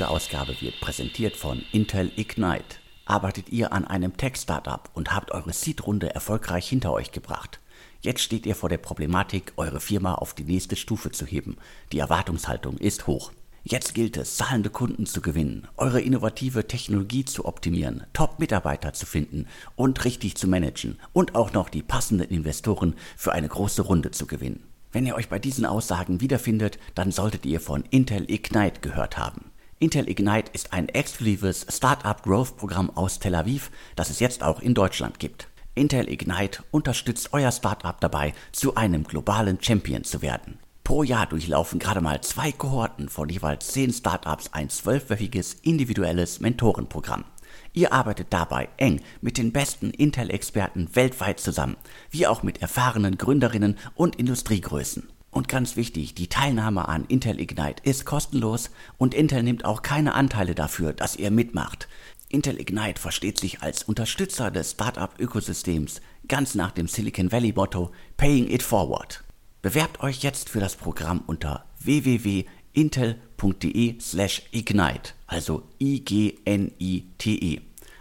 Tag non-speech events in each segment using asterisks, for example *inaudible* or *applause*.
heutige Ausgabe wird präsentiert von Intel Ignite. Arbeitet ihr an einem Tech-Startup und habt eure Seed-Runde erfolgreich hinter euch gebracht? Jetzt steht ihr vor der Problematik, eure Firma auf die nächste Stufe zu heben. Die Erwartungshaltung ist hoch. Jetzt gilt es, zahlende Kunden zu gewinnen, eure innovative Technologie zu optimieren, Top-Mitarbeiter zu finden und richtig zu managen und auch noch die passenden Investoren für eine große Runde zu gewinnen. Wenn ihr euch bei diesen Aussagen wiederfindet, dann solltet ihr von Intel Ignite gehört haben. Intel Ignite ist ein exklusives Startup Growth Programm aus Tel Aviv, das es jetzt auch in Deutschland gibt. Intel Ignite unterstützt euer Startup dabei, zu einem globalen Champion zu werden. Pro Jahr durchlaufen gerade mal zwei Kohorten von jeweils zehn Startups ein zwölfwöchiges individuelles Mentorenprogramm. Ihr arbeitet dabei eng mit den besten Intel-Experten weltweit zusammen, wie auch mit erfahrenen Gründerinnen und Industriegrößen. Und ganz wichtig, die Teilnahme an Intel Ignite ist kostenlos und Intel nimmt auch keine Anteile dafür, dass ihr mitmacht. Intel Ignite versteht sich als Unterstützer des Startup-Ökosystems, ganz nach dem Silicon Valley-Motto Paying It Forward. Bewerbt euch jetzt für das Programm unter www.intel.de slash ignite, also I-G-N-I-T-E.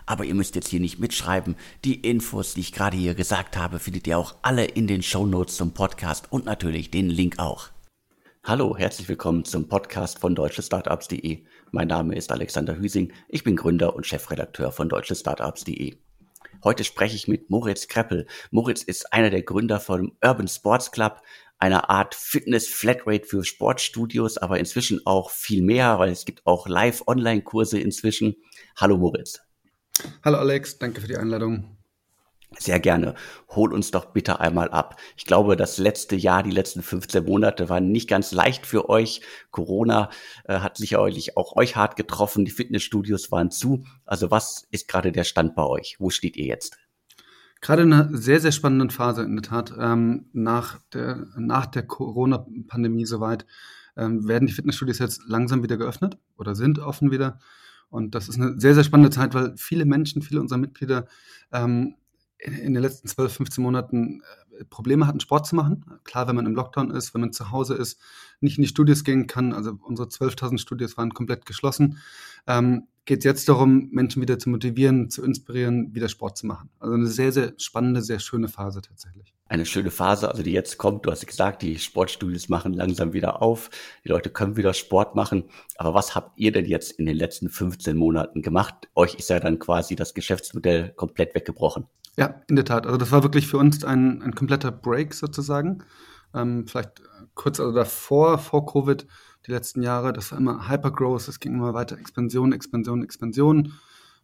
Aber ihr müsst jetzt hier nicht mitschreiben. Die Infos, die ich gerade hier gesagt habe, findet ihr auch alle in den Show Notes zum Podcast und natürlich den Link auch. Hallo, herzlich willkommen zum Podcast von deutschestartups.de. Mein Name ist Alexander Hüsing. Ich bin Gründer und Chefredakteur von deutschestartups.de. Heute spreche ich mit Moritz Kreppel. Moritz ist einer der Gründer von Urban Sports Club, einer Art Fitness-Flatrate für Sportstudios, aber inzwischen auch viel mehr, weil es gibt auch Live-Online-Kurse inzwischen. Hallo Moritz. Hallo Alex, danke für die Einladung. Sehr gerne. Hol uns doch bitte einmal ab. Ich glaube, das letzte Jahr, die letzten 15 Monate waren nicht ganz leicht für euch. Corona äh, hat sicherlich auch euch hart getroffen. Die Fitnessstudios waren zu. Also was ist gerade der Stand bei euch? Wo steht ihr jetzt? Gerade in einer sehr, sehr spannenden Phase in der Tat. Ähm, nach der, nach der Corona-Pandemie soweit ähm, werden die Fitnessstudios jetzt langsam wieder geöffnet oder sind offen wieder. Und das ist eine sehr, sehr spannende Zeit, weil viele Menschen, viele unserer Mitglieder ähm, in, in, den letzten 12, 15 Monaten äh, Probleme hatten, Sport zu machen. Klar, wenn man im Lockdown ist, wenn man zu Hause ist, nicht in die Studios gehen kann. Also unsere 12.000 Studios waren komplett geschlossen. Ähm, geht es jetzt darum, Menschen wieder zu motivieren, zu inspirieren, wieder Sport zu machen. Also eine sehr, sehr spannende, sehr schöne Phase tatsächlich. Eine schöne Phase, also die jetzt kommt. Du hast gesagt, die Sportstudios machen langsam wieder auf. Die Leute können wieder Sport machen. Aber was habt ihr denn jetzt in den letzten 15 Monaten gemacht? Euch ist ja dann quasi das Geschäftsmodell komplett weggebrochen. Ja, in der Tat. Also das war wirklich für uns ein, ein kompletter Break sozusagen. Ähm, vielleicht kurz also davor, vor Covid, die letzten Jahre, das war immer Hypergrowth, es ging immer weiter Expansion, Expansion, Expansion,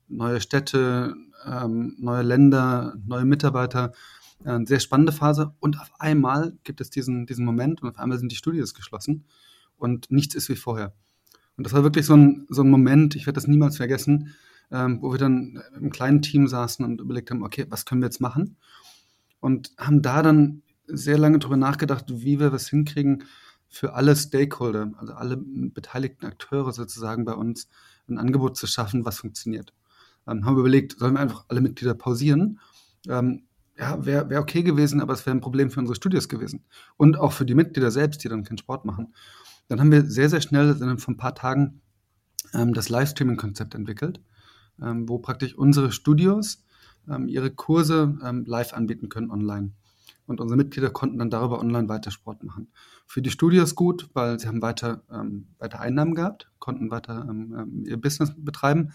neue Städte, ähm, neue Länder, neue Mitarbeiter. Eine sehr spannende Phase. Und auf einmal gibt es diesen, diesen Moment und auf einmal sind die Studios geschlossen und nichts ist wie vorher. Und das war wirklich so ein, so ein Moment, ich werde das niemals vergessen, ähm, wo wir dann im kleinen Team saßen und überlegt haben, okay, was können wir jetzt machen? Und haben da dann sehr lange darüber nachgedacht, wie wir was hinkriegen, für alle Stakeholder, also alle beteiligten Akteure sozusagen bei uns, ein Angebot zu schaffen, was funktioniert. Ähm, haben wir überlegt, sollen wir einfach alle Mitglieder pausieren? Ähm, ja, wäre wär okay gewesen, aber es wäre ein Problem für unsere Studios gewesen. Und auch für die Mitglieder selbst, die dann keinen Sport machen. Dann haben wir sehr, sehr schnell, innerhalb von ein paar Tagen, ähm, das Livestreaming-Konzept entwickelt, wo praktisch unsere Studios ähm, ihre Kurse ähm, live anbieten können online und unsere Mitglieder konnten dann darüber online weiter Sport machen. Für die Studios gut, weil sie haben weiter, ähm, weiter Einnahmen gehabt, konnten weiter ähm, ähm, ihr Business betreiben.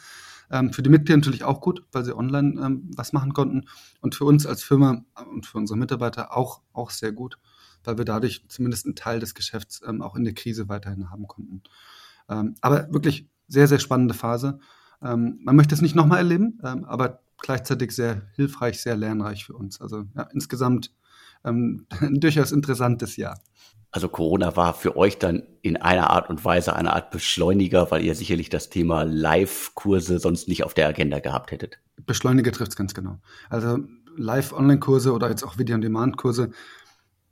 Ähm, für die Mitglieder natürlich auch gut, weil sie online ähm, was machen konnten. Und für uns als Firma und für unsere Mitarbeiter auch, auch sehr gut, weil wir dadurch zumindest einen Teil des Geschäfts ähm, auch in der Krise weiterhin haben konnten. aber wirklich sehr, sehr spannende Phase. Man möchte es nicht nochmal erleben, aber gleichzeitig sehr hilfreich, sehr lernreich für uns. Also ja, insgesamt ähm, ein *laughs* durchaus interessantes Jahr. Also Corona war für euch dann in einer Art und Weise eine Art Beschleuniger, weil ihr sicherlich das Thema Live-Kurse sonst nicht auf der Agenda gehabt hättet. Beschleuniger trifft es ganz genau. Also Live-Online-Kurse oder jetzt auch Video-on-Demand-Kurse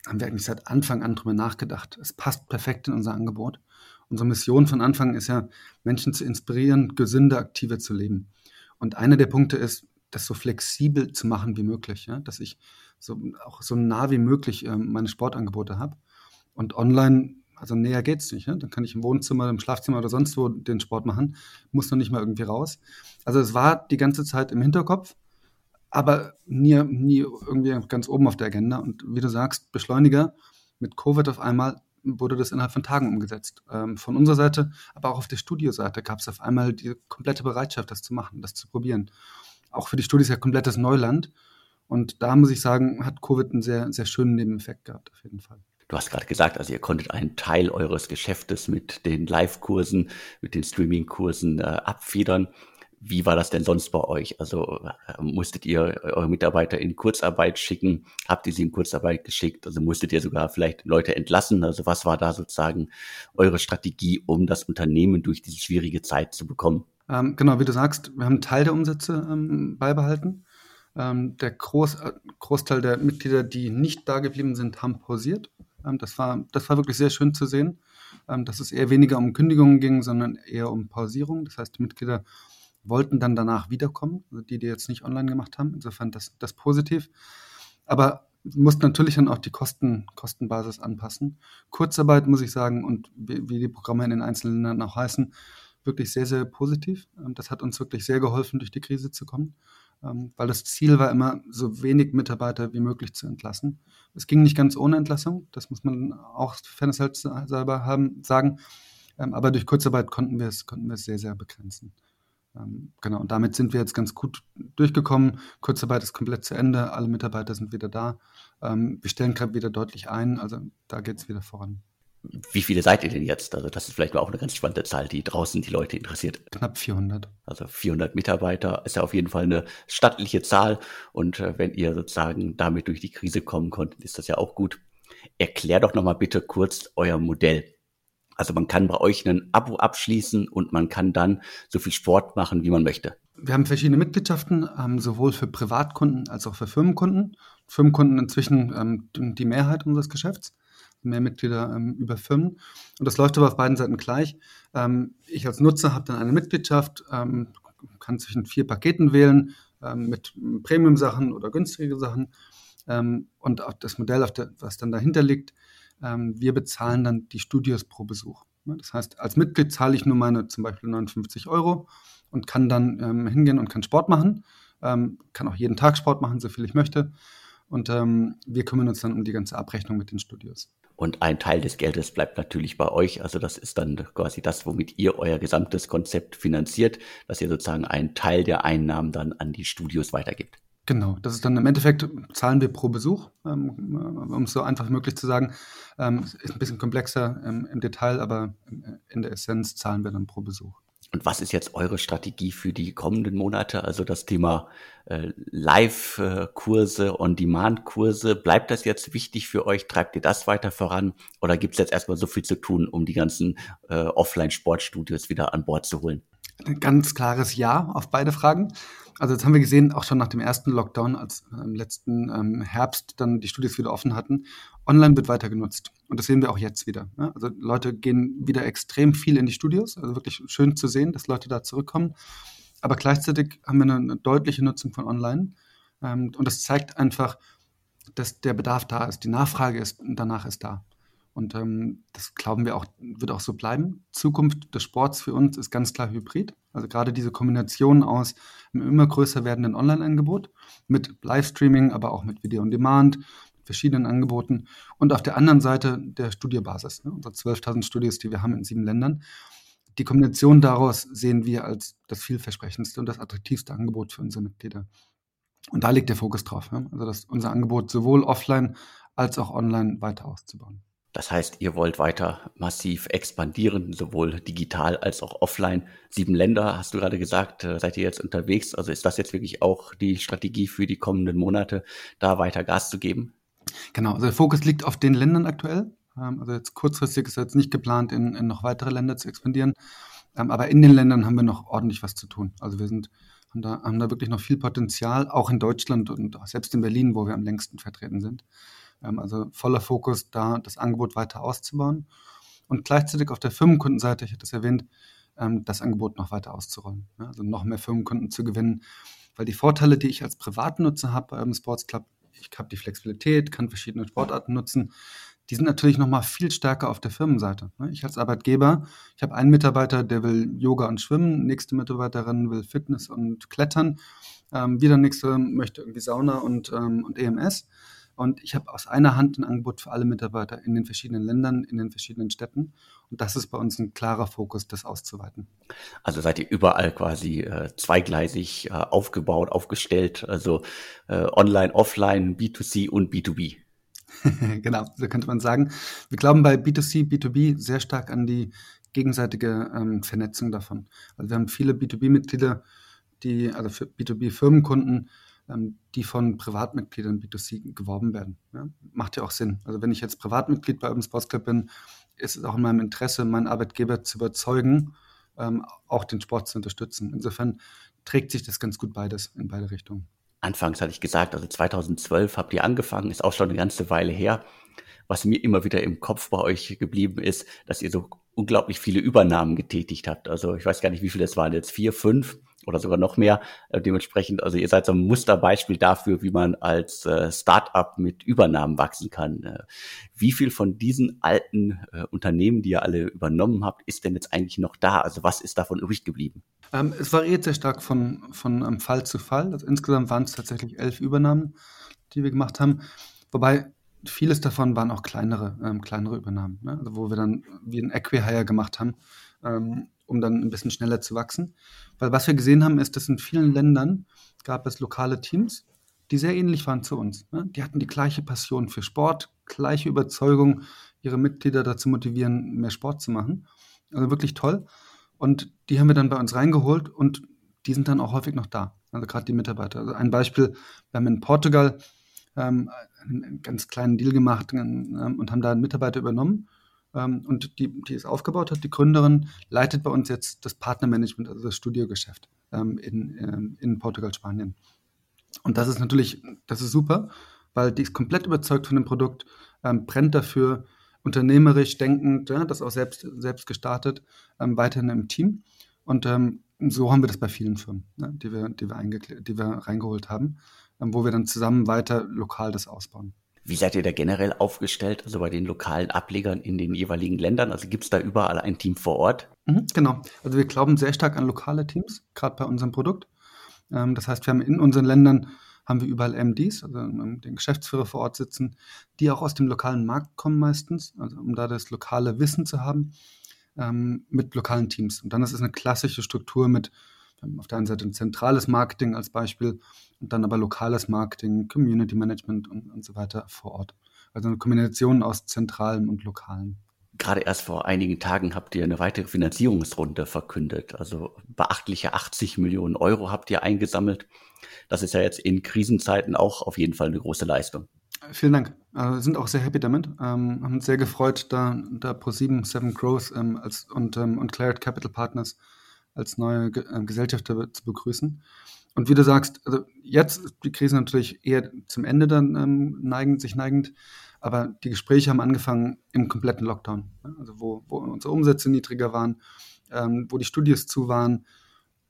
haben wir eigentlich seit Anfang an drüber nachgedacht. Es passt perfekt in unser Angebot. Unsere Mission von Anfang ist ja, Menschen zu inspirieren, gesünder, aktiver zu leben. Und einer der Punkte ist, das so flexibel zu machen wie möglich, ja? dass ich so, auch so nah wie möglich ähm, meine Sportangebote habe. Und online also näher geht's nicht. Ne? Dann kann ich im Wohnzimmer, im Schlafzimmer oder sonst wo den Sport machen, muss noch nicht mal irgendwie raus. Also es war die ganze Zeit im Hinterkopf, aber nie, nie irgendwie ganz oben auf der Agenda. Und wie du sagst, Beschleuniger mit Covid auf einmal wurde das innerhalb von Tagen umgesetzt. Ähm, von unserer Seite, aber auch auf der Studioseite gab es auf einmal die komplette Bereitschaft, das zu machen, das zu probieren. Auch für die Studios ja komplettes Neuland. Und da muss ich sagen, hat Covid einen sehr, sehr schönen Nebeneffekt gehabt, auf jeden Fall. Du hast gerade gesagt, also ihr konntet einen Teil eures Geschäftes mit den Live-Kursen, mit den Streaming-Kursen äh, abfedern. Wie war das denn sonst bei euch? Also äh, musstet ihr eure Mitarbeiter in Kurzarbeit schicken? Habt ihr sie in Kurzarbeit geschickt? Also musstet ihr sogar vielleicht Leute entlassen? Also was war da sozusagen eure Strategie, um das Unternehmen durch diese schwierige Zeit zu bekommen? Ähm, genau, wie du sagst, wir haben einen Teil der Umsätze ähm, beibehalten. Ähm, der Groß, äh, Großteil der Mitglieder, die nicht da geblieben sind, haben pausiert. Ähm, das, war, das war wirklich sehr schön zu sehen, ähm, dass es eher weniger um Kündigungen ging, sondern eher um Pausierung. Das heißt, die Mitglieder wollten dann danach wiederkommen, die, die jetzt nicht online gemacht haben. Insofern das, das positiv. Aber mussten natürlich dann auch die Kosten, Kostenbasis anpassen. Kurzarbeit, muss ich sagen, und wie, wie die Programme in den einzelnen Ländern auch heißen, wirklich sehr, sehr positiv. Ähm, das hat uns wirklich sehr geholfen, durch die Krise zu kommen, ähm, weil das Ziel war immer, so wenig Mitarbeiter wie möglich zu entlassen. Es ging nicht ganz ohne Entlassung, das muss man auch Fairness selber haben, sagen. Ähm, aber durch Kurzarbeit konnten wir es, konnten wir es sehr, sehr begrenzen. Genau, und damit sind wir jetzt ganz gut durchgekommen. Kurzarbeit ist komplett zu Ende, alle Mitarbeiter sind wieder da. Wir stellen gerade wieder deutlich ein, also da geht es wieder voran. Wie viele seid ihr denn jetzt? Also das ist vielleicht auch eine ganz spannende Zahl, die draußen die Leute interessiert. Knapp 400. Also 400 Mitarbeiter ist ja auf jeden Fall eine stattliche Zahl. Und äh, wenn ihr sozusagen damit durch die Krise kommen konntet, ist das ja auch gut. Erklär doch nochmal bitte kurz euer Modell. Also man kann bei euch ein Abo abschließen und man kann dann so viel Sport machen, wie man möchte. Wir haben verschiedene Mitgliedschaften, ähm, sowohl für Privatkunden als auch für Firmenkunden. Firmenkunden inzwischen ähm, die Mehrheit unseres Geschäfts mehr Mitglieder ähm, über Firmen. Und das läuft aber auf beiden Seiten gleich. Ähm, ich als Nutzer habe dann eine Mitgliedschaft, ähm, kann zwischen vier Paketen wählen ähm, mit Premium-Sachen oder günstige Sachen. Und das Modell, der, was dann dahinter liegt, wir bezahlen dann die Studios pro Besuch. Das heißt, als Mitglied zahle ich nur meine zum Beispiel 59 Euro und kann dann hingehen und kann Sport machen. kann auch jeden Tag Sport machen, so viel ich möchte. Und ähm, wir kümmern uns dann um die ganze Abrechnung mit den Studios. Und ein Teil des Geldes bleibt natürlich bei euch. Also das ist dann quasi das, womit ihr euer gesamtes Konzept finanziert, dass ihr sozusagen einen Teil der Einnahmen dann an die Studios weitergibt. Genau, das ist dann im Endeffekt, zahlen wir pro Besuch, ähm, um es so einfach wie möglich zu sagen. Ähm, ist ein bisschen komplexer im Detail, aber in der Essenz zahlen wir dann pro Besuch. Und was ist jetzt eure Strategie für die kommenden Monate? Also das Thema äh, Live-Kurse, On-Demand-Kurse, bleibt das jetzt wichtig für euch? Treibt ihr das weiter voran? Oder gibt es jetzt erstmal so viel zu tun, um die ganzen äh, Offline-Sportstudios wieder an Bord zu holen? Ein ganz klares Ja auf beide Fragen. Also jetzt haben wir gesehen, auch schon nach dem ersten Lockdown, als im letzten ähm, Herbst dann die Studios wieder offen hatten, online wird weiter genutzt. Und das sehen wir auch jetzt wieder. Ne? Also Leute gehen wieder extrem viel in die Studios. Also wirklich schön zu sehen, dass Leute da zurückkommen. Aber gleichzeitig haben wir eine, eine deutliche Nutzung von online. Ähm, und das zeigt einfach, dass der Bedarf da ist. Die Nachfrage ist danach ist da. Und ähm, das glauben wir auch, wird auch so bleiben. Zukunft des Sports für uns ist ganz klar Hybrid. Also gerade diese Kombination aus einem immer größer werdenden Online-Angebot mit Livestreaming, aber auch mit Video on Demand, verschiedenen Angeboten und auf der anderen Seite der Studiobasis, ne, unsere 12.000 Studios, die wir haben in sieben Ländern. Die Kombination daraus sehen wir als das vielversprechendste und das attraktivste Angebot für unsere Mitglieder. Und da liegt der Fokus drauf, ne? also das, unser Angebot sowohl offline als auch online weiter auszubauen. Das heißt, ihr wollt weiter massiv expandieren, sowohl digital als auch offline. Sieben Länder, hast du gerade gesagt, äh, seid ihr jetzt unterwegs. Also ist das jetzt wirklich auch die Strategie für die kommenden Monate, da weiter Gas zu geben? Genau, also der Fokus liegt auf den Ländern aktuell. Ähm, also jetzt kurzfristig ist jetzt nicht geplant, in, in noch weitere Länder zu expandieren. Ähm, aber in den Ländern haben wir noch ordentlich was zu tun. Also wir sind, haben da, haben da wirklich noch viel Potenzial, auch in Deutschland und selbst in Berlin, wo wir am längsten vertreten sind. Ähm, also voller Fokus, da das Angebot weiter auszubauen. Und gleichzeitig auf der Firmenkundenseite, ich hatte es erwähnt, das Angebot noch weiter auszurollen. Also noch mehr Firmenkunden zu gewinnen. Weil die Vorteile, die ich als Privatnutzer habe beim Sports Club, ich habe die Flexibilität, kann verschiedene Sportarten nutzen. die sind natürlich noch mal viel stärker auf der Firmenseite. Ne? Ich als Arbeitgeber, ich habe einen Mitarbeiter, der will Yoga und Schwimmen, nächste Mitarbeiterin will Fitness und Klettern, ähm, wieder nächste möchte irgendwie Sauna und, ähm, und EMS. Und ich habe aus einer Hand ein Angebot für alle Mitarbeiter in den verschiedenen Ländern, in den verschiedenen Städten. Und das ist bei uns ein klarer Fokus, das auszuweiten. Also seid ihr überall quasi äh, zweigleisig äh, aufgebaut, aufgestellt, also äh, online, offline, B2C und B2B. *laughs* genau, so könnte man sagen. Wir glauben bei B2C, B2B sehr stark an die gegenseitige ähm, Vernetzung davon. Also wir haben viele B2B-Mitglieder, die, also für B2B-Firmenkunden, ähm, die von Privatmitgliedern B2C geworben werden. Ja? Macht ja auch Sinn. Also wenn ich jetzt Privatmitglied bei Urban Sports Club bin, ist es auch in meinem Interesse, meinen Arbeitgeber zu überzeugen, ähm, auch den Sport zu unterstützen. Insofern trägt sich das ganz gut beides in beide Richtungen. Anfangs hatte ich gesagt, also 2012 habt ihr angefangen, ist auch schon eine ganze Weile her. Was mir immer wieder im Kopf bei euch geblieben ist, dass ihr so unglaublich viele Übernahmen getätigt habt. Also ich weiß gar nicht, wie viele das waren jetzt, vier, fünf oder sogar noch mehr. Äh, dementsprechend, also ihr seid so ein Musterbeispiel dafür, wie man als äh, Start-up mit Übernahmen wachsen kann. Äh, wie viel von diesen alten äh, Unternehmen, die ihr alle übernommen habt, ist denn jetzt eigentlich noch da? Also was ist davon übrig geblieben? Ähm, es variiert sehr stark von, von ähm, Fall zu Fall. Also insgesamt waren es tatsächlich elf Übernahmen, die wir gemacht haben. Wobei vieles davon waren auch kleinere, ähm, kleinere Übernahmen, ne? also wo wir dann wie ein Equihire gemacht haben, ähm, um dann ein bisschen schneller zu wachsen. Weil was wir gesehen haben, ist, dass in vielen Ländern gab es lokale Teams, die sehr ähnlich waren zu uns. Ne? Die hatten die gleiche Passion für Sport, gleiche Überzeugung, ihre Mitglieder dazu motivieren, mehr Sport zu machen. Also wirklich toll. Und die haben wir dann bei uns reingeholt und die sind dann auch häufig noch da. Also gerade die Mitarbeiter. Also ein Beispiel, wir haben in Portugal ähm, einen ganz kleinen Deal gemacht ähm, und haben da einen Mitarbeiter übernommen. Ähm, und die, die es aufgebaut hat, die Gründerin, leitet bei uns jetzt das Partnermanagement, also das Studiogeschäft ähm, in, ähm, in Portugal, Spanien. Und das ist natürlich, das ist super, weil die ist komplett überzeugt von dem Produkt, ähm, brennt dafür, unternehmerisch denkend, ja, das auch selbst, selbst gestartet, ähm, weiterhin im Team. Und ähm, so haben wir das bei vielen Firmen, ne, die, wir, die, wir die wir reingeholt haben, wo wir dann zusammen weiter lokal das ausbauen. Wie seid ihr da generell aufgestellt, also bei den lokalen Ablegern in den jeweiligen Ländern? Also gibt es da überall ein Team vor Ort? Mhm, genau. Also wir glauben sehr stark an lokale Teams, gerade bei unserem Produkt. Ähm, das heißt, wir haben in unseren Ländern haben wir überall MDs, also ähm, den Geschäftsführer vor Ort sitzen, die auch aus dem lokalen Markt kommen meistens, also um da das lokale Wissen zu haben, ähm, mit lokalen Teams. Und dann ist es eine klassische Struktur mit auf der einen Seite ein zentrales Marketing als Beispiel und dann aber lokales Marketing, Community Management und, und so weiter vor Ort. Also eine Kombination aus zentralem und lokalem. Gerade erst vor einigen Tagen habt ihr eine weitere Finanzierungsrunde verkündet. Also beachtliche 80 Millionen Euro habt ihr eingesammelt. Das ist ja jetzt in Krisenzeiten auch auf jeden Fall eine große Leistung. Vielen Dank. Wir sind auch sehr happy damit. Ähm, haben uns sehr gefreut, da, da Pro7, Seven Growth ähm, als, und, ähm, und Claret Capital Partners als neue äh, Gesellschafter zu begrüßen. Und wie du sagst, also jetzt ist die Krise natürlich eher zum Ende dann ähm, neigend, sich neigend, aber die Gespräche haben angefangen im kompletten Lockdown, also wo, wo unsere Umsätze niedriger waren, ähm, wo die Studios zu waren.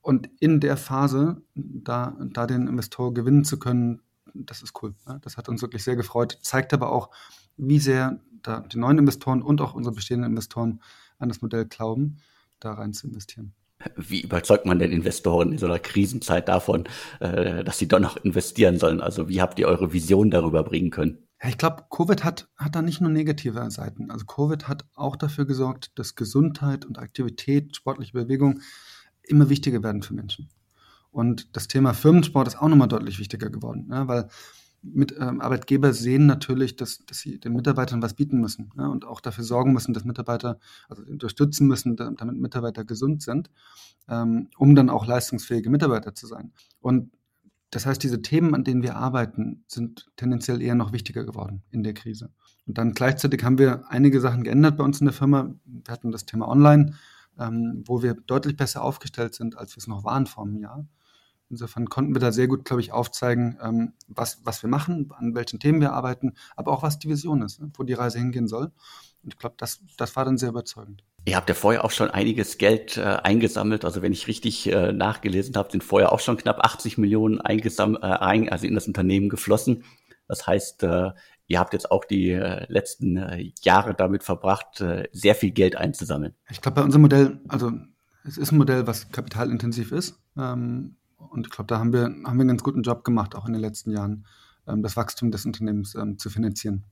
Und in der Phase, da, da den Investor gewinnen zu können, das ist cool. Ja? Das hat uns wirklich sehr gefreut, zeigt aber auch, wie sehr da die neuen Investoren und auch unsere bestehenden Investoren an das Modell glauben, da rein zu investieren. Wie überzeugt man denn Investoren in so einer Krisenzeit davon, äh, dass sie doch noch investieren sollen? Also wie habt ihr eure Vision darüber bringen können? Ja, ich glaube, Covid hat, hat da nicht nur negative Seiten. Also Covid hat auch dafür gesorgt, dass Gesundheit und Aktivität, sportliche Bewegung immer wichtiger werden für Menschen. Und das Thema Firmensport ist auch nochmal deutlich wichtiger geworden, ne? weil mit, ähm, Arbeitgeber sehen natürlich, dass, dass sie den Mitarbeitern was bieten müssen ja, und auch dafür sorgen müssen, dass Mitarbeiter, also unterstützen müssen, damit Mitarbeiter gesund sind, ähm, um dann auch leistungsfähige Mitarbeiter zu sein. Und das heißt, diese Themen, an denen wir arbeiten, sind tendenziell eher noch wichtiger geworden in der Krise. Und dann gleichzeitig haben wir einige Sachen geändert bei uns in der Firma. Wir hatten das Thema Online, ähm, wo wir deutlich besser aufgestellt sind, als wir es noch waren vor einem Jahr. Insofern konnten wir da sehr gut, glaube ich, aufzeigen, ähm, was, was wir machen, an welchen Themen wir arbeiten, aber auch was die Vision ist, ne, wo die Reise hingehen soll. Und ich glaube, das, das war dann sehr überzeugend. Ihr habt ja vorher auch schon einiges Geld äh, eingesammelt. Also wenn ich richtig äh, nachgelesen habe, sind vorher auch schon knapp 80 Millionen eingesammelt, äh, ein, also in das Unternehmen geflossen. Das heißt, äh, ihr habt jetzt auch die äh, letzten äh, Jahre damit verbracht, äh, sehr viel Geld einzusammeln. Ich glaube, bei unserem Modell, also es ist ein Modell, was kapitalintensiv ist. Ähm, und ich glaube, da haben wir, haben wir einen ganz guten Job gemacht, auch in den letzten Jahren, ähm, das Wachstum des Unternehmens ähm, zu finanzieren.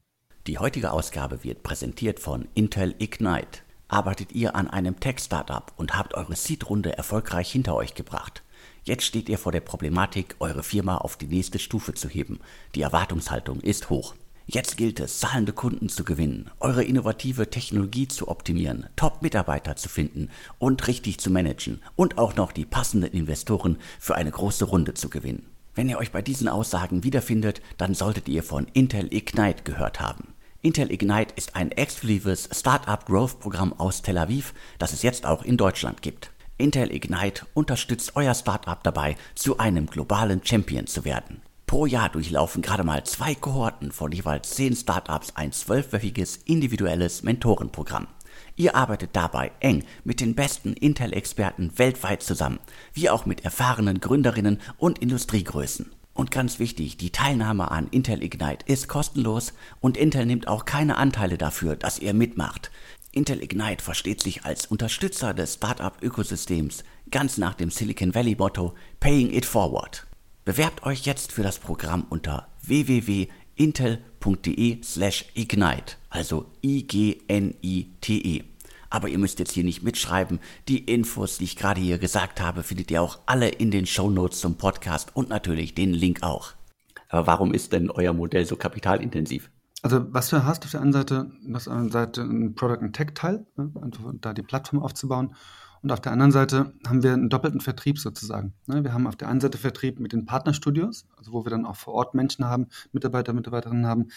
Die heutige Ausgabe wird präsentiert von Intel Ignite. Arbeitet ihr an einem Tech-Startup und habt eure Seed-Runde erfolgreich hinter euch gebracht? Jetzt steht ihr vor der Problematik, eure Firma auf die nächste Stufe zu heben. Die Erwartungshaltung ist hoch. Jetzt gilt es, zahlende Kunden zu gewinnen, eure innovative Technologie zu optimieren, Top-Mitarbeiter zu finden und richtig zu managen und auch noch die passenden Investoren für eine große Runde zu gewinnen. Wenn ihr euch bei diesen Aussagen wiederfindet, dann solltet ihr von Intel Ignite gehört haben. Intel Ignite ist ein exklusives Startup Growth Programm aus Tel Aviv, das es jetzt auch in Deutschland gibt. Intel Ignite unterstützt euer Startup dabei, zu einem globalen Champion zu werden. Pro Jahr durchlaufen gerade mal zwei Kohorten von jeweils zehn Startups ein zwölfwöchiges individuelles Mentorenprogramm. Ihr arbeitet dabei eng mit den besten Intel-Experten weltweit zusammen, wie auch mit erfahrenen Gründerinnen und Industriegrößen. Und ganz wichtig, die Teilnahme an Intel Ignite ist kostenlos und Intel nimmt auch keine Anteile dafür, dass ihr mitmacht. Intel Ignite versteht sich als Unterstützer des Startup-Ökosystems, ganz nach dem Silicon Valley Motto Paying It Forward. Bewerbt euch jetzt für das Programm unter www.intel.de slash ignite, also I-G-N-I-T-E. Aber ihr müsst jetzt hier nicht mitschreiben. Die Infos, die ich gerade hier gesagt habe, findet ihr auch alle in den Show Notes zum Podcast und natürlich den Link auch. Aber warum ist denn euer Modell so kapitalintensiv? Also was du hast auf der einen Seite, auf der einen Seite ein Product and Tech Teil, ne, da die Plattform aufzubauen und auf der anderen Seite haben wir einen doppelten Vertrieb sozusagen. Ne? Wir haben auf der einen Seite Vertrieb mit den Partnerstudios, also wo wir dann auch vor Ort Menschen haben, Mitarbeiter, Mitarbeiterinnen haben,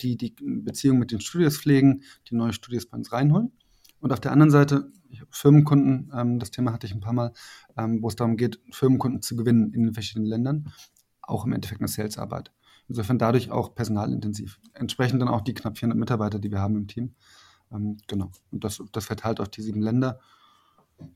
die die Beziehung mit den Studios pflegen, die neue Studios bei uns reinholen. Und auf der anderen Seite Firmenkunden, ähm, das Thema hatte ich ein paar Mal, ähm, wo es darum geht, Firmenkunden zu gewinnen in den verschiedenen Ländern, auch im Endeffekt eine Salesarbeit. Insofern dadurch auch personalintensiv. Entsprechend dann auch die knapp 400 Mitarbeiter, die wir haben im Team. Ähm, genau. Und das, das verteilt auf die sieben Länder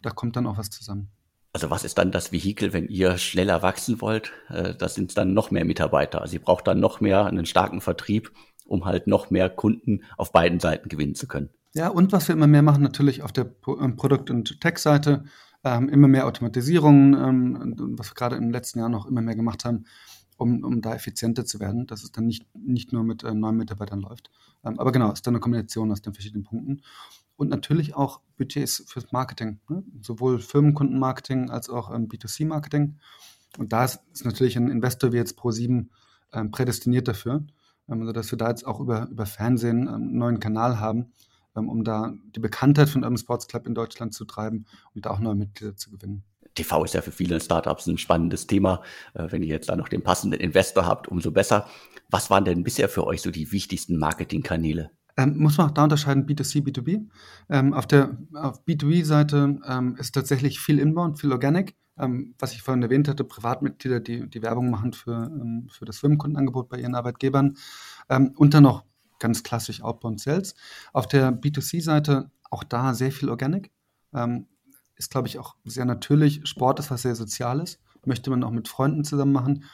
da kommt dann auch was zusammen. Also was ist dann das Vehikel, wenn ihr schneller wachsen wollt? Äh, das sind dann noch mehr Mitarbeiter. Also ihr braucht dann noch mehr einen starken Vertrieb, um halt noch mehr Kunden auf beiden Seiten gewinnen zu können. Ja, und was wir immer mehr machen, natürlich auf der ähm, Produkt- und Tech-Seite, ähm, immer mehr Automatisierung, ähm, was wir gerade im letzten Jahr noch immer mehr gemacht haben, um, um da effizienter zu werden, dass es dann nicht, nicht nur mit äh, neuen Mitarbeitern läuft. Ähm, aber genau, es ist dann eine Kombination aus den verschiedenen Punkten und natürlich auch Budgets fürs Marketing, ne? sowohl Firmenkundenmarketing als auch ähm, B2C-Marketing. Und da ist, ist, natürlich ein Investor wie jetzt Pro7 ähm, prädestiniert dafür, ähm, also dass wir da jetzt auch über, über Fernsehen ähm, einen neuen Kanal haben, ähm, um da die Bekanntheit von Urban Sports Club in Deutschland zu treiben und da auch neue Mitglieder zu gewinnen. TV ist ja für viele Startups ein spannendes Thema. Äh, wenn ihr jetzt da noch den passenden Investor habt, umso besser. Was waren denn bisher für euch so die wichtigsten Marketingkanäle? Ähm, muss man auch da unterscheiden, B2C, B2B. Ähm, auf der auf B2B-Seite ähm, ist tatsächlich viel Inbound, viel Organic. Ähm, was ich vorhin erwähnt hatte, Privatmitglieder, die, die Werbung machen für, ähm, für das Firmenkundenangebot bei ihren Arbeitgebern. Ähm, und dann noch ganz klassisch Outbound Sales. Auf der B2C-Seite auch da sehr viel Organic. ist, glaube ich, auch sehr natürlich. Sport ist was sehr Soziales. Möchte man auch mit Freunden zusammen machen.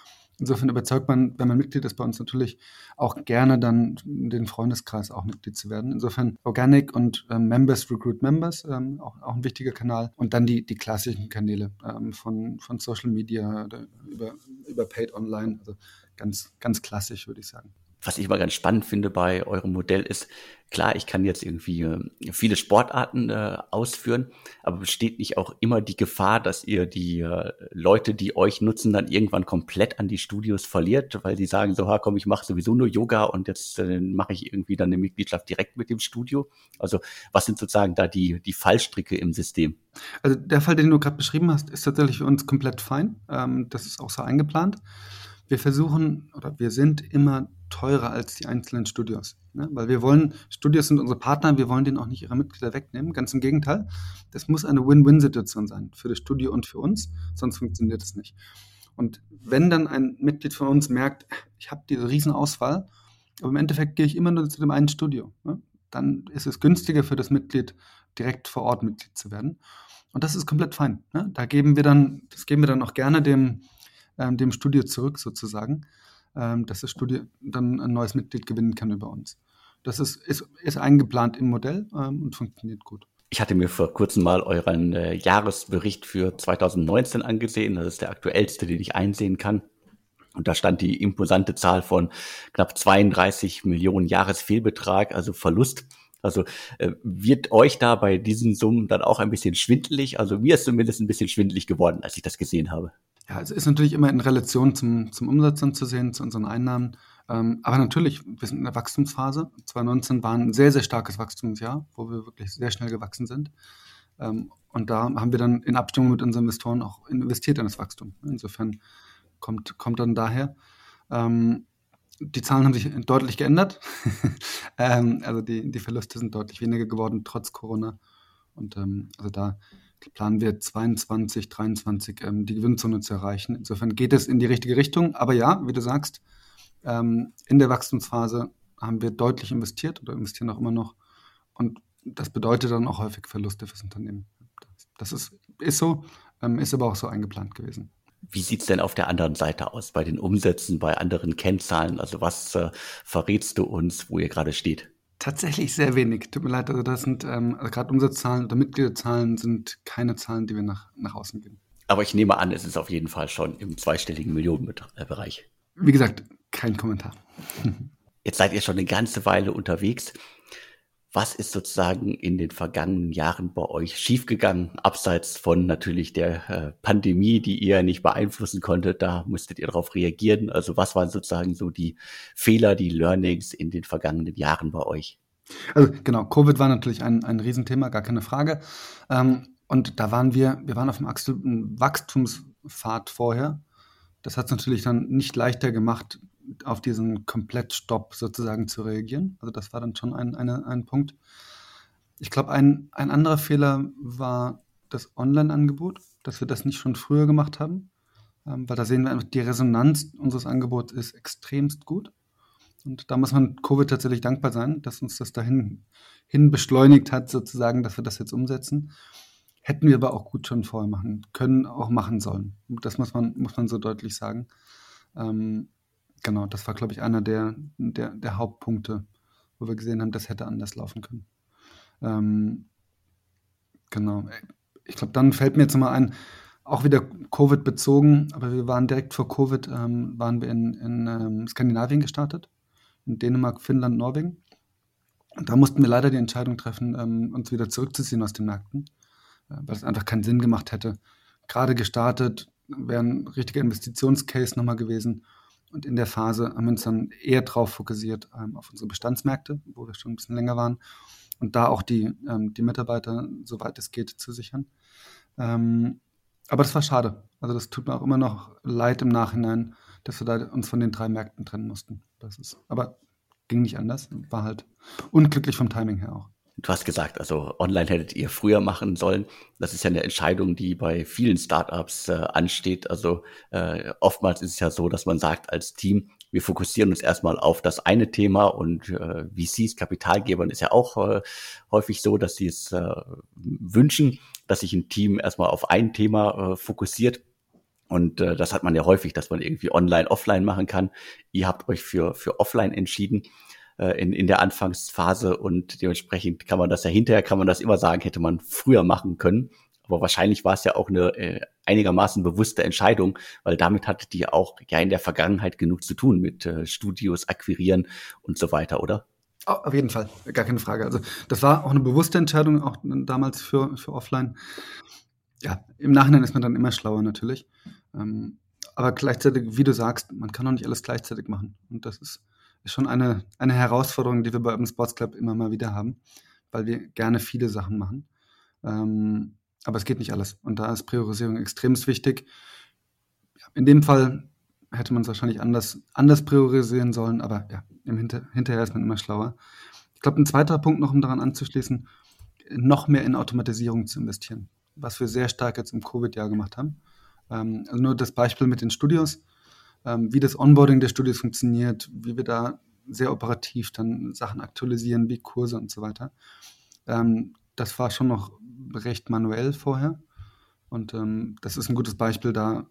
Insofern überzeugt man, wenn man Mitglied ist bei uns natürlich auch gerne dann den Freundeskreis auch Mitglied zu werden. Insofern Organic und ähm, Members Recruit Members, ähm, auch, auch ein wichtiger Kanal. Und dann die, die klassischen Kanäle ähm, von, von Social Media über, über Paid Online, also ganz, ganz klassisch, würde ich sagen was ich immer ganz spannend finde bei eurem Modell ist, klar, ich kann jetzt irgendwie äh, viele Sportarten äh, ausführen, aber besteht nicht auch immer die Gefahr, dass ihr die äh, Leute, die euch nutzen, dann irgendwann komplett an die Studios verliert, weil sie sagen so, ha, komm, ich mache sowieso nur Yoga und jetzt äh, mache ich irgendwie dann eine Mitgliedschaft direkt mit dem Studio. Also was sind sozusagen da die, die Fallstricke im System? Also der Fall, den du gerade beschrieben hast, ist tatsächlich für uns komplett fein. Ähm, das ist auch so eingeplant. Wir versuchen oder wir sind immer teurer als die einzelnen Studios. Ne? Weil wir wollen, Studios sind unsere Partner, wir wollen denen auch nicht ihre Mitglieder wegnehmen. Ganz im Gegenteil. Das muss eine Win-Win-Situation sein für das Studio und für uns, sonst funktioniert es nicht. Und wenn dann ein Mitglied von uns merkt, ich habe diese Riesenauswahl, aber im Endeffekt gehe ich immer nur zu dem einen Studio, ne? dann ist es günstiger für das Mitglied, direkt vor Ort Mitglied zu werden. Und das ist komplett fein. Ne? Da geben wir dann, das geben wir dann auch gerne dem, dem Studio zurück sozusagen ähm, dass das Studio dann ein neues Mitglied gewinnen kann über uns. Das ist, ist, ist eingeplant im Modell ähm, und funktioniert gut. Ich hatte mir vor kurzem mal euren äh, Jahresbericht für 2019 angesehen. Das ist der aktuellste, den ich einsehen kann. Und da stand die imposante Zahl von knapp 32 Millionen Jahresfehlbetrag, also Verlust. Also äh, wird euch da bei diesen Summen dann auch ein bisschen schwindelig? Also mir ist zumindest ein bisschen schwindelig geworden, als ich das gesehen habe. Ja, es ist natürlich immer in Relation zum, zum Umsatz dann zu sehen, zu unseren Einnahmen. Ähm, aber natürlich, wir sind in der Wachstumsphase. 2019 war ein sehr, sehr starkes Wachstumsjahr, wo wir wirklich sehr schnell gewachsen sind. Ähm, und da haben wir dann in Abstimmung mit unseren Investoren auch investiert in das Wachstum. Insofern kommt, kommt dann daher. Ähm, die Zahlen haben sich deutlich geändert. *laughs* ähm, also die, die Verluste sind deutlich weniger geworden, trotz Corona. Und ähm, also da planen wir 22, 23 ähm, die Gewinnzone zu erreichen. Insofern geht es in die richtige Richtung. Aber ja, wie du sagst, ähm, in der Wachstumsphase haben wir deutlich investiert oder investieren auch immer noch. Und das bedeutet dann auch häufig Verluste fürs Unternehmen. Das ist, ist so, ähm, ist aber auch so eingeplant gewesen. Wie sieht's denn auf der anderen Seite aus, bei den Umsätzen, bei anderen Kennzahlen? Also was äh, verrätst du uns, wo ihr gerade steht? Tatsächlich sehr wenig. Tut mir leid, also das sind ähm, also gerade Umsatzzahlen oder Mitgliederzahlen sind keine Zahlen, die wir nach, nach außen geben. Aber ich nehme an, es ist auf jeden Fall schon im zweistelligen Millionenbereich. Wie gesagt, kein Kommentar. Jetzt seid ihr schon eine ganze Weile unterwegs. Was ist sozusagen in den vergangenen Jahren bei euch schiefgegangen, abseits von natürlich der äh, Pandemie, die ihr nicht beeinflussen konntet? Da musstet ihr darauf reagieren. Also was waren sozusagen so die Fehler, die Learnings in den vergangenen Jahren bei euch? Also genau, Covid war natürlich ein, ein Riesenthema, gar keine Frage. Ähm, und da waren wir, wir waren auf einem Wachstumspfad vorher. Das hat es natürlich dann nicht leichter gemacht, auf diesen Komplettstopp sozusagen zu reagieren. Also das war dann schon ein, eine, ein Punkt. Ich glaube, ein, ein anderer Fehler war das Online-Angebot, dass wir das nicht schon früher gemacht haben, ähm, weil da sehen wir einfach, die Resonanz unseres Angebots ist extremst gut. Und da muss man Covid tatsächlich dankbar sein, dass uns das dahin hin beschleunigt hat, sozusagen, dass wir das jetzt umsetzen. Hätten wir aber auch gut schon vorher machen können, auch machen sollen. Das muss man, muss man so deutlich sagen. Ähm, genau, das war, glaube ich, einer der, der, der, Hauptpunkte, wo wir gesehen haben, das hätte anders laufen können. Ähm, genau. Ich glaube, dann fällt mir jetzt mal ein, auch wieder Covid bezogen, aber wir waren direkt vor Covid, ähm, waren wir in, in ähm, Skandinavien gestartet, in Dänemark, Finnland, Norwegen. Und da mussten wir leider die Entscheidung treffen, ähm, uns wieder zurückzuziehen aus den Märkten, äh, weil es einfach keinen Sinn gemacht hätte. Gerade gestartet, wäre ein richtiger Investitionscase nochmal gewesen. Und in der Phase haben wir uns dann eher darauf fokussiert, ähm, auf unsere Bestandsmärkte, wo wir schon ein bisschen länger waren. Und da auch die, ähm, die Mitarbeiter, soweit es geht, zu sichern. Ähm, aber das war schade. Also das tut mir auch immer noch leid im Nachhinein, dass wir da uns von den drei Märkten trennen mussten. Das ist, aber ging nicht anders. War halt unglücklich vom Timing her auch. Du hast gesagt, also online hättet ihr früher machen sollen. Das ist ja eine Entscheidung, die bei vielen Startups äh, ansteht. Also äh, oftmals ist es ja so, dass man sagt als Team, wir fokussieren uns erstmal auf das eine Thema und äh, VCs, Kapitalgebern ist ja auch äh, häufig so, dass sie es äh, wünschen, dass sich ein Team erstmal auf ein Thema äh, fokussiert. Und äh, das hat man ja häufig, dass man irgendwie online, offline machen kann. Ihr habt euch für, für offline entschieden äh, in, in der Anfangsphase und dementsprechend kann man das ja hinterher, kann man das immer sagen, hätte man früher machen können. Aber wahrscheinlich war es ja auch eine äh, einigermaßen bewusste Entscheidung, weil damit hatte die auch ja in der Vergangenheit genug zu tun mit äh, Studios akquirieren und so weiter, oder? Auf jeden Fall, gar keine Frage. Also das war auch eine bewusste Entscheidung, auch damals für, für Offline. Ja, im Nachhinein ist man dann immer schlauer natürlich. Ähm, aber gleichzeitig, wie du sagst, man kann auch nicht alles gleichzeitig machen. Und das ist, ist schon eine, eine Herausforderung, die wir bei Urban Sports Club immer mal wieder haben, weil wir gerne viele Sachen machen. Ähm, aber es geht nicht alles. Und da ist Priorisierung extrem wichtig. In dem Fall hätte man es wahrscheinlich anders, anders priorisieren sollen, aber ja, im Hinter, hinterher ist man immer schlauer. Ich glaube, ein zweiter Punkt noch, um daran anzuschließen, noch mehr in Automatisierung zu investieren, was wir sehr stark jetzt im Covid-Jahr gemacht haben. Ähm, also nur das Beispiel mit den Studios wie das Onboarding der Studios funktioniert, wie wir da sehr operativ dann Sachen aktualisieren, wie Kurse und so weiter. Ähm, das war schon noch recht manuell vorher. Und ähm, das ist ein gutes Beispiel, da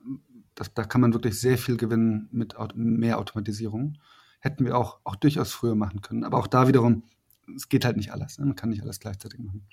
das, da kann man wirklich sehr viel gewinnen mit mehr Automatisierung. Hätten wir auch, auch durchaus früher machen können. Aber auch da wiederum, es geht halt nicht alles. Ne? Man kann nicht alles gleichzeitig machen.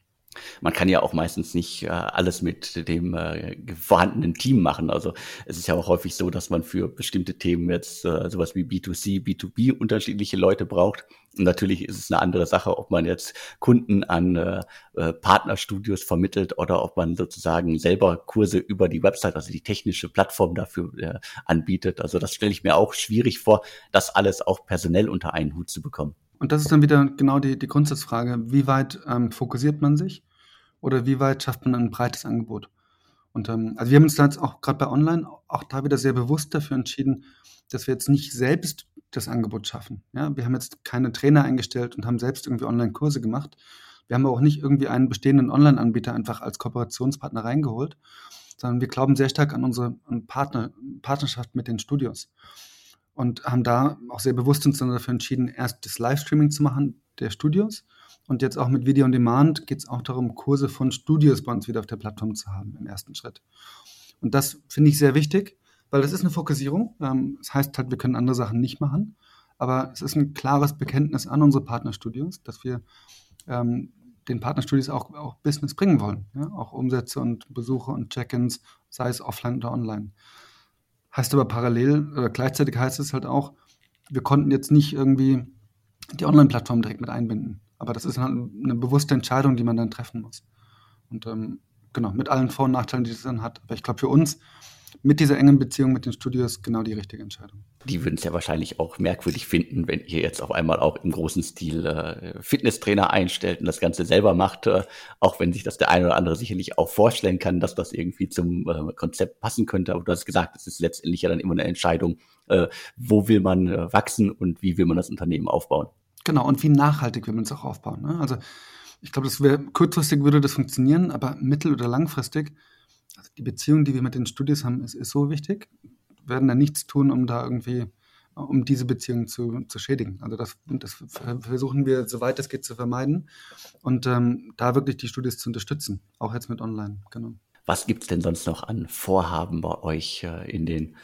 Man kann ja auch meistens nicht äh, alles mit dem äh, vorhandenen Team machen. Also es ist ja auch häufig so, dass man für bestimmte Themen jetzt äh, sowas wie B2C, B2B unterschiedliche Leute braucht. Und natürlich ist es eine andere Sache, ob man jetzt Kunden an äh, äh, Partnerstudios vermittelt oder ob man sozusagen selber Kurse über die Website, also die technische Plattform dafür äh, anbietet. Also das stelle ich mir auch schwierig vor, das alles auch personell unter einen Hut zu bekommen. Und das ist dann wieder genau die, die Grundsatzfrage, wie weit ähm, fokussiert man sich oder wie weit schafft man ein breites Angebot? Und ähm, also wir haben uns da jetzt auch gerade bei Online auch da wieder sehr bewusst dafür entschieden, dass wir jetzt nicht selbst das Angebot schaffen. Ja, wir haben jetzt keine Trainer eingestellt und haben selbst irgendwie Online-Kurse gemacht. Wir haben auch nicht irgendwie einen bestehenden Online-Anbieter einfach als Kooperationspartner reingeholt, sondern wir glauben sehr stark an unsere Partner, Partnerschaft mit den Studios und haben da auch sehr bewusst uns dann dafür entschieden, erst das Livestreaming zu machen der Studios und jetzt auch mit Video on Demand geht es auch darum, Kurse von Studios bei uns wieder auf der Plattform zu haben im ersten Schritt. Und das finde ich sehr wichtig, weil das ist eine Fokussierung. Ähm, das heißt halt, wir können andere Sachen nicht machen, aber es ist ein klares Bekenntnis an unsere Partnerstudios, dass wir ähm, den Partnerstudios auch, auch Business bringen wollen. Ja? Auch Umsätze und Besuche und Check-ins, sei es offline oder online. Heißt aber parallel oder gleichzeitig heißt es halt auch, wir konnten jetzt nicht irgendwie die Online-Plattform direkt mit einbinden. Aber das ist halt eine bewusste Entscheidung, die man dann treffen muss. Und ähm, genau, mit allen Vor- und Nachteilen, die es dann hat. Aber ich glaube, für uns mit dieser engen Beziehung mit den Studios genau die richtige Entscheidung. Die würden es ja wahrscheinlich auch merkwürdig finden, wenn ihr jetzt auf einmal auch im großen Stil äh, Fitnesstrainer einstellt und das Ganze selber macht, äh, auch wenn sich das der eine oder andere sicherlich auch vorstellen kann, dass das irgendwie zum äh, Konzept passen könnte. Aber du hast gesagt, es ist letztendlich ja dann immer eine Entscheidung, äh, wo will man äh, wachsen und wie will man das Unternehmen aufbauen. Genau, und wie nachhaltig will man es auch aufbauen. Ne? Also ich glaube, das wäre kurzfristig würde das funktionieren, aber mittel- oder langfristig die Beziehung, die wir mit den Studios haben, ist, ist so wichtig. Wir werden da nichts tun, um da irgendwie, um diese Beziehung zu, zu schädigen. Also das, das versuchen wir, soweit es geht, zu vermeiden und ähm, da wirklich die Studios zu unterstützen, auch jetzt mit Online, genau. Was gibt's denn sonst noch an Vorhaben bei euch äh, in den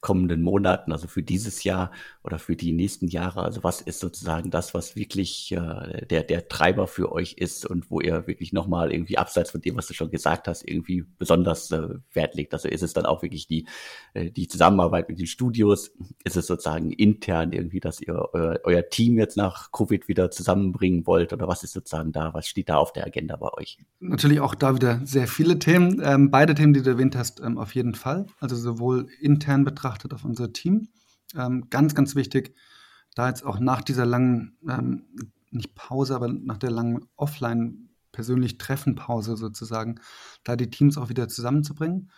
kommenden Monaten, also für dieses Jahr oder für die nächsten Jahre? Also was ist sozusagen das, was wirklich äh, der, der Treiber für euch ist und wo ihr wirklich nochmal irgendwie abseits von dem, was du schon gesagt hast, irgendwie besonders äh, Wert legt? Also ist es dann auch wirklich die, äh, die Zusammenarbeit mit den Studios? Ist es sozusagen intern irgendwie, dass ihr euer, euer Team jetzt nach Covid wieder zusammenbringen wollt oder was ist sozusagen da? Was steht da auf der Agenda bei euch? Natürlich auch da wieder sehr viele Themen. Ähm, beide Themen, die du erwähnt hast, ähm, auf jeden Fall. Also sowohl intern betrachtet auf unser Team. Ähm, ganz, ganz wichtig, da jetzt auch nach dieser langen, ähm, nicht Pause, aber nach der langen Offline persönlich Treffenpause sozusagen, da die Teams auch wieder zusammenzubringen.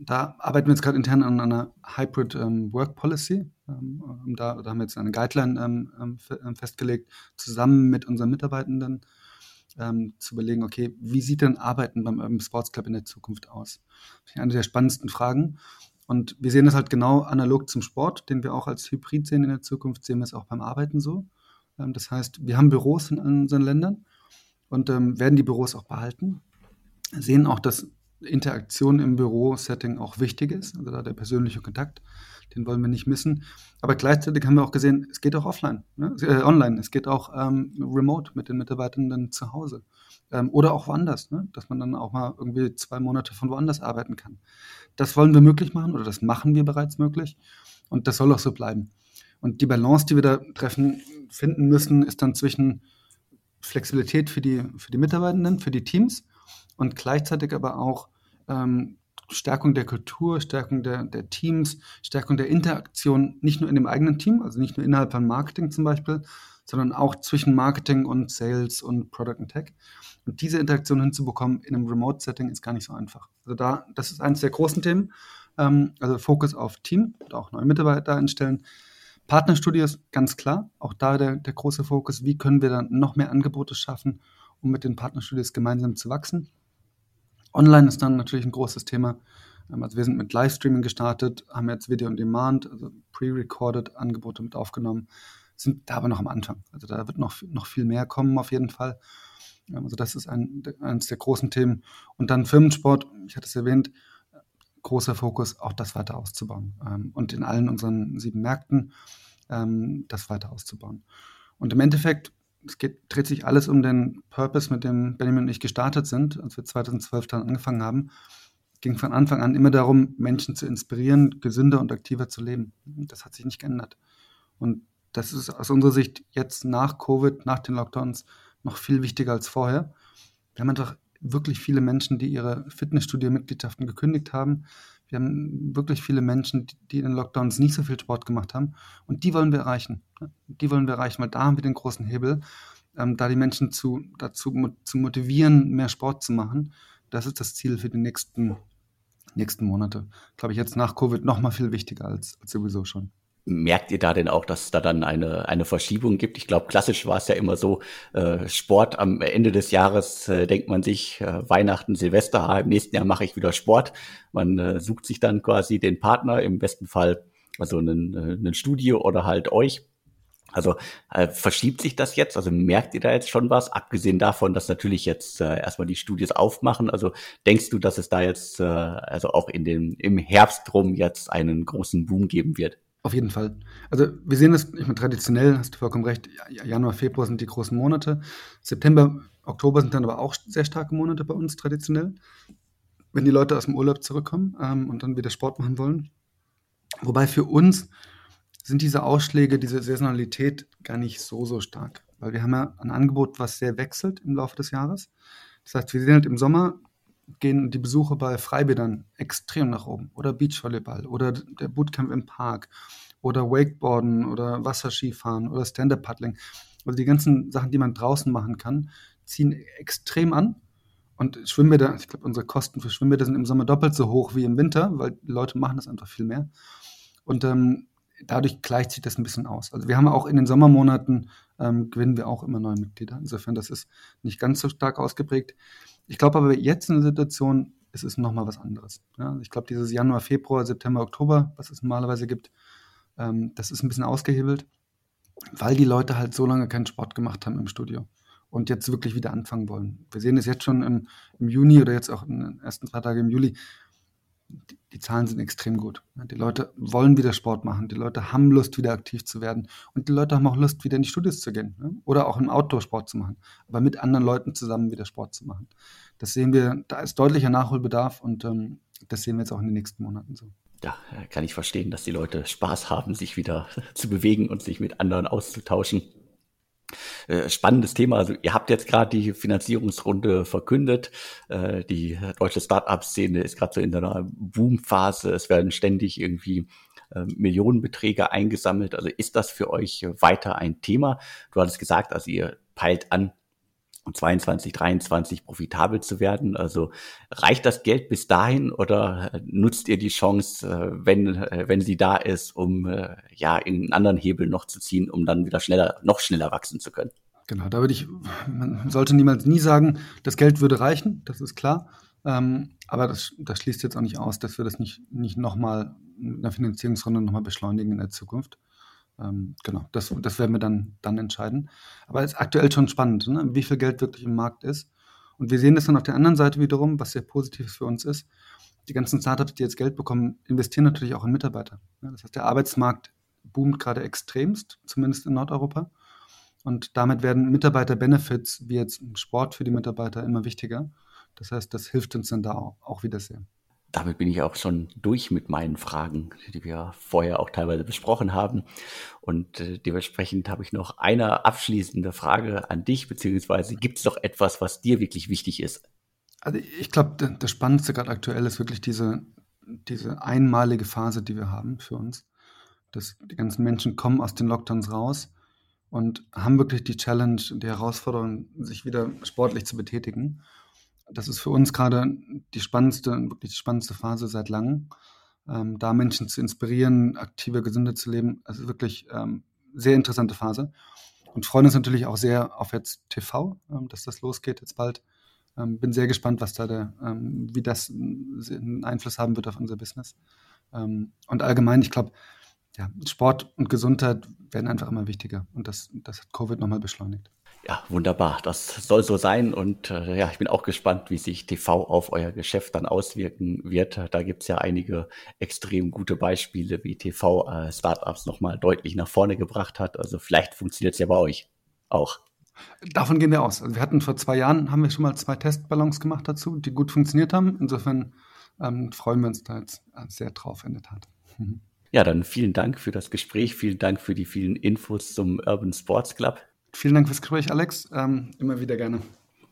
Da arbeiten wir jetzt gerade intern an einer Hybrid ähm, Work Policy. Ähm, da, da, haben wir jetzt eine Guideline ähm, ähm, ähm, festgelegt, zusammen mit unseren Mitarbeitenden zu überlegen, okay, wie sieht denn Arbeiten beim Urban Sports Club in der Zukunft aus? Eine der spannendsten Fragen. Und wir sehen das halt genau analog zum Sport, den wir auch als Hybrid sehen in der Zukunft, sehen wir es auch beim Arbeiten so. Ähm, das heißt, wir haben Büros in unseren Ländern und ähm, werden die Büros auch behalten. Sehen auch, dass Interaktion im Bürosetting auch wichtig ist, also da der persönliche Kontakt, den wollen wir nicht missen. Aber gleichzeitig haben wir auch gesehen, es geht auch offline, ne? äh, online, es geht auch ähm, remote mit den Mitarbeitenden zu Hause ähm, oder auch woanders, ne? dass man dann auch mal irgendwie zwei Monate von woanders arbeiten kann. Das wollen wir möglich machen oder das machen wir bereits möglich und das soll auch so bleiben. Und die Balance, die wir da treffen, finden müssen, ist dann zwischen Flexibilität für die, für die Mitarbeitenden, für die Teams und gleichzeitig aber auch ähm, Stärkung der Kultur, Stärkung der, der Teams, Stärkung der Interaktion, nicht nur in dem eigenen Team, also nicht nur innerhalb von Marketing zum Beispiel, sondern auch zwischen Marketing und Sales und Product and Tech. Und diese Interaktion hinzubekommen in einem Remote-Setting ist gar nicht so einfach. Also da, das ist eines der großen Themen. Ähm, also Fokus auf Team und auch neue Mitarbeiter einstellen. Partnerstudios, ganz klar, auch da der, der große Fokus, wie können wir dann noch mehr Angebote schaffen, um mit den Partnerstudios gemeinsam zu wachsen. Online ist dann natürlich ein großes Thema. Ähm, also wir sind mit Livestreaming gestartet, haben jetzt Video on Demand, also pre-recorded Angebote mit aufgenommen, sind da aber noch am Anfang. Also da wird noch, noch viel mehr kommen auf jeden Fall. Also das ist ein, eines der großen Themen. Und dann Firmensport, ich hatte es erwähnt, großer Fokus, auch das weiter auszubauen. Ähm, und in allen unseren sieben Märkten ähm, das weiter auszubauen. Und im Endeffekt, es geht, dreht sich alles um den Purpose, mit dem Benjamin und ich gestartet sind, als wir 2012 dann angefangen haben. Ging von Anfang an immer darum, Menschen zu inspirieren, gesünder und aktiver zu leben. Das hat sich nicht geändert. Und das ist aus unserer Sicht jetzt nach Covid, nach den Lockdowns noch viel wichtiger als vorher. Wir haben einfach wirklich viele Menschen, die ihre Fitnessstudio-Mitgliedschaften gekündigt haben. Wir haben wirklich viele Menschen, die in den Lockdowns nicht so viel Sport gemacht haben. Und die wollen wir erreichen. Die wollen wir erreichen, weil da haben wir den großen Hebel, ähm, da die Menschen zu, dazu zu motivieren, mehr Sport zu machen. Das ist das Ziel für die nächsten, nächsten Monate. Glaube ich, jetzt nach Covid noch mal viel wichtiger als, als sowieso schon. Merkt ihr da denn auch, dass es da dann eine, eine Verschiebung gibt? Ich glaube, klassisch war es ja immer so, äh, Sport am Ende des Jahres äh, denkt man sich, äh, Weihnachten, Silvester, ah, im nächsten Jahr mache ich wieder Sport. Man äh, sucht sich dann quasi den Partner, im besten Fall also ein, äh, ein Studio oder halt euch. Also äh, verschiebt sich das jetzt? Also merkt ihr da jetzt schon was? Abgesehen davon, dass natürlich jetzt äh, erstmal die Studios aufmachen. Also denkst du, dass es da jetzt äh, also auch in den im Herbst rum jetzt einen großen Boom geben wird? Auf jeden Fall. Also wir sehen das, ich meine, traditionell, hast du vollkommen recht, Januar, Februar sind die großen Monate. September, Oktober sind dann aber auch sehr starke Monate bei uns traditionell. Wenn die Leute aus dem Urlaub zurückkommen ähm, und dann wieder Sport machen wollen. Wobei für uns sind diese Ausschläge, diese Saisonalität gar nicht so, so stark. Weil wir haben ja ein Angebot, was sehr wechselt im Laufe des Jahres. Das heißt, wir sehen halt im Sommer gehen die Besuche bei Freibädern extrem nach oben. Oder Beachvolleyball oder der Bootcamp im Park oder Wakeboarden oder Wasserskifahren oder Stand-Up-Paddling. Also die ganzen Sachen, die man draußen machen kann, ziehen extrem an. Und Schwimmbäder, ich glaube, unsere Kosten für Schwimmbäder sind im Sommer doppelt so hoch wie im Winter, weil Leute machen das einfach viel mehr. Und ähm, dadurch gleicht sich das ein bisschen aus. Also wir haben auch in den Sommermonaten, ähm, gewinnen wir auch immer neue Mitglieder. Insofern, das ist nicht ganz so stark ausgeprägt. Ich glaube aber jetzt in der Situation ist es nochmal was anderes. Ja? Ich glaube, dieses Januar, Februar, September, Oktober, was es normalerweise gibt, ähm, das ist ein bisschen ausgehebelt, weil die Leute halt so lange keinen Sport gemacht haben im Studio und jetzt wirklich wieder anfangen wollen. Wir sehen es jetzt schon im, im Juni oder jetzt auch in den ersten zwei Tagen im Juli die, Zahlen sind extrem gut. Die Leute wollen wieder Sport machen, die Leute haben Lust, wieder aktiv zu werden und die Leute haben auch Lust, wieder in die Studios zu gehen ne? oder auch im Outdoor-Sport zu machen, aber mit anderen Leuten zusammen wieder Sport zu machen. Das sehen wir, da ist deutlicher Nachholbedarf und ähm, das sehen wir jetzt auch in den nächsten Monaten so. Ja, kann ich verstehen, dass die Leute Spaß haben, sich wieder *laughs* zu bewegen und sich mit anderen auszutauschen. Äh, spannendes Thema. Also ihr habt jetzt gerade die Finanzierungsrunde verkündet. Äh, die deutsche Start-up-Szene ist gerade so in einer Boomphase. Es werden ständig irgendwie äh, Millionenbeträge eingesammelt. Also ist das für euch weiter ein Thema? Du hattest gesagt, also ihr peilt an, 22, 23 profitabel zu werden. Also reicht das Geld bis dahin oder nutzt ihr die Chance, äh, wenn, äh, wenn sie da ist, um äh, ja in anderen Hebel noch zu ziehen, um dann wieder schneller, noch schneller wachsen zu können? Genau, da würde ich, man sollte niemals nie sagen, das Geld würde reichen, das ist klar. Ähm, aber das, das schließt jetzt auch nicht aus, dass wir das nicht, nicht nochmal in der Finanzierungsrunde nochmal beschleunigen in der Zukunft. Ähm, genau, das, das werden wir dann, dann entscheiden. Aber es ist aktuell schon spannend, ne? wie viel Geld wirklich im Markt ist. Und wir sehen das dann auf der anderen Seite wiederum, was sehr positiv für uns ist. Die ganzen Startups, die jetzt Geld bekommen, investieren natürlich auch in Mitarbeiter. Ja, das heißt, der Arbeitsmarkt boomt gerade extremst, zumindest in Nordeuropa. Und damit werden Mitarbeiter-Benefits, wie jetzt Sport für die Mitarbeiter, immer wichtiger. Das heißt, das hilft uns dann da auch, auch wieder sehr damit bin ich auch schon durch mit meinen Fragen, die wir vorher auch teilweise besprochen haben. Und äh, dementsprechend habe ich noch eine abschließende Frage an dich, beziehungsweise gibt es noch etwas, was dir wirklich wichtig ist? Also ich glaube, das Spannendste gerade aktuell ist wirklich diese, diese einmalige Phase, die wir haben für uns. Dass die ganzen Menschen kommen aus den Lockdowns raus und haben wirklich die Challenge, die Herausforderung, sich wieder sportlich zu betätigen das ist für uns gerade die spannendste, wirklich die spannendste Phase seit langem. Ähm, da Menschen zu inspirieren, aktiver, gesünder zu leben, also wirklich ähm, sehr interessante Phase. Und freuen uns natürlich auch sehr auf jetzt TV, ähm, dass das losgeht jetzt bald. Ähm, bin sehr gespannt, was da der, ähm, wie das einen Einfluss haben wird auf unser Business. Ähm, und allgemein, ich glaube, ja, Sport und Gesundheit werden einfach immer wichtiger. Und das, das hat Covid nochmal beschleunigt. Ja, wunderbar. Das soll so sein. Und äh, ja, ich bin auch gespannt, wie sich TV auf euer Geschäft dann auswirken wird. Da gibt's ja einige extrem gute Beispiele, wie TV äh, Startups nochmal deutlich nach vorne gebracht hat. Also vielleicht funktioniert's ja bei euch auch. Davon gehen wir aus. Also wir hatten vor zwei Jahren, haben wir schon mal zwei Testballons gemacht dazu, die gut funktioniert haben. Insofern ähm, freuen wir uns da jetzt sehr drauf in der Tat. Ja, dann vielen Dank für das Gespräch. Vielen Dank für die vielen Infos zum Urban Sports Club. Vielen Dank fürs Gespräch, Alex. Ähm, immer wieder gerne.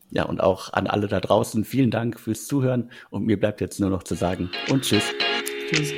Ja, und auch an alle da draußen vielen Dank fürs Zuhören. Und mir bleibt jetzt nur noch zu sagen und tschüss. Tschüss.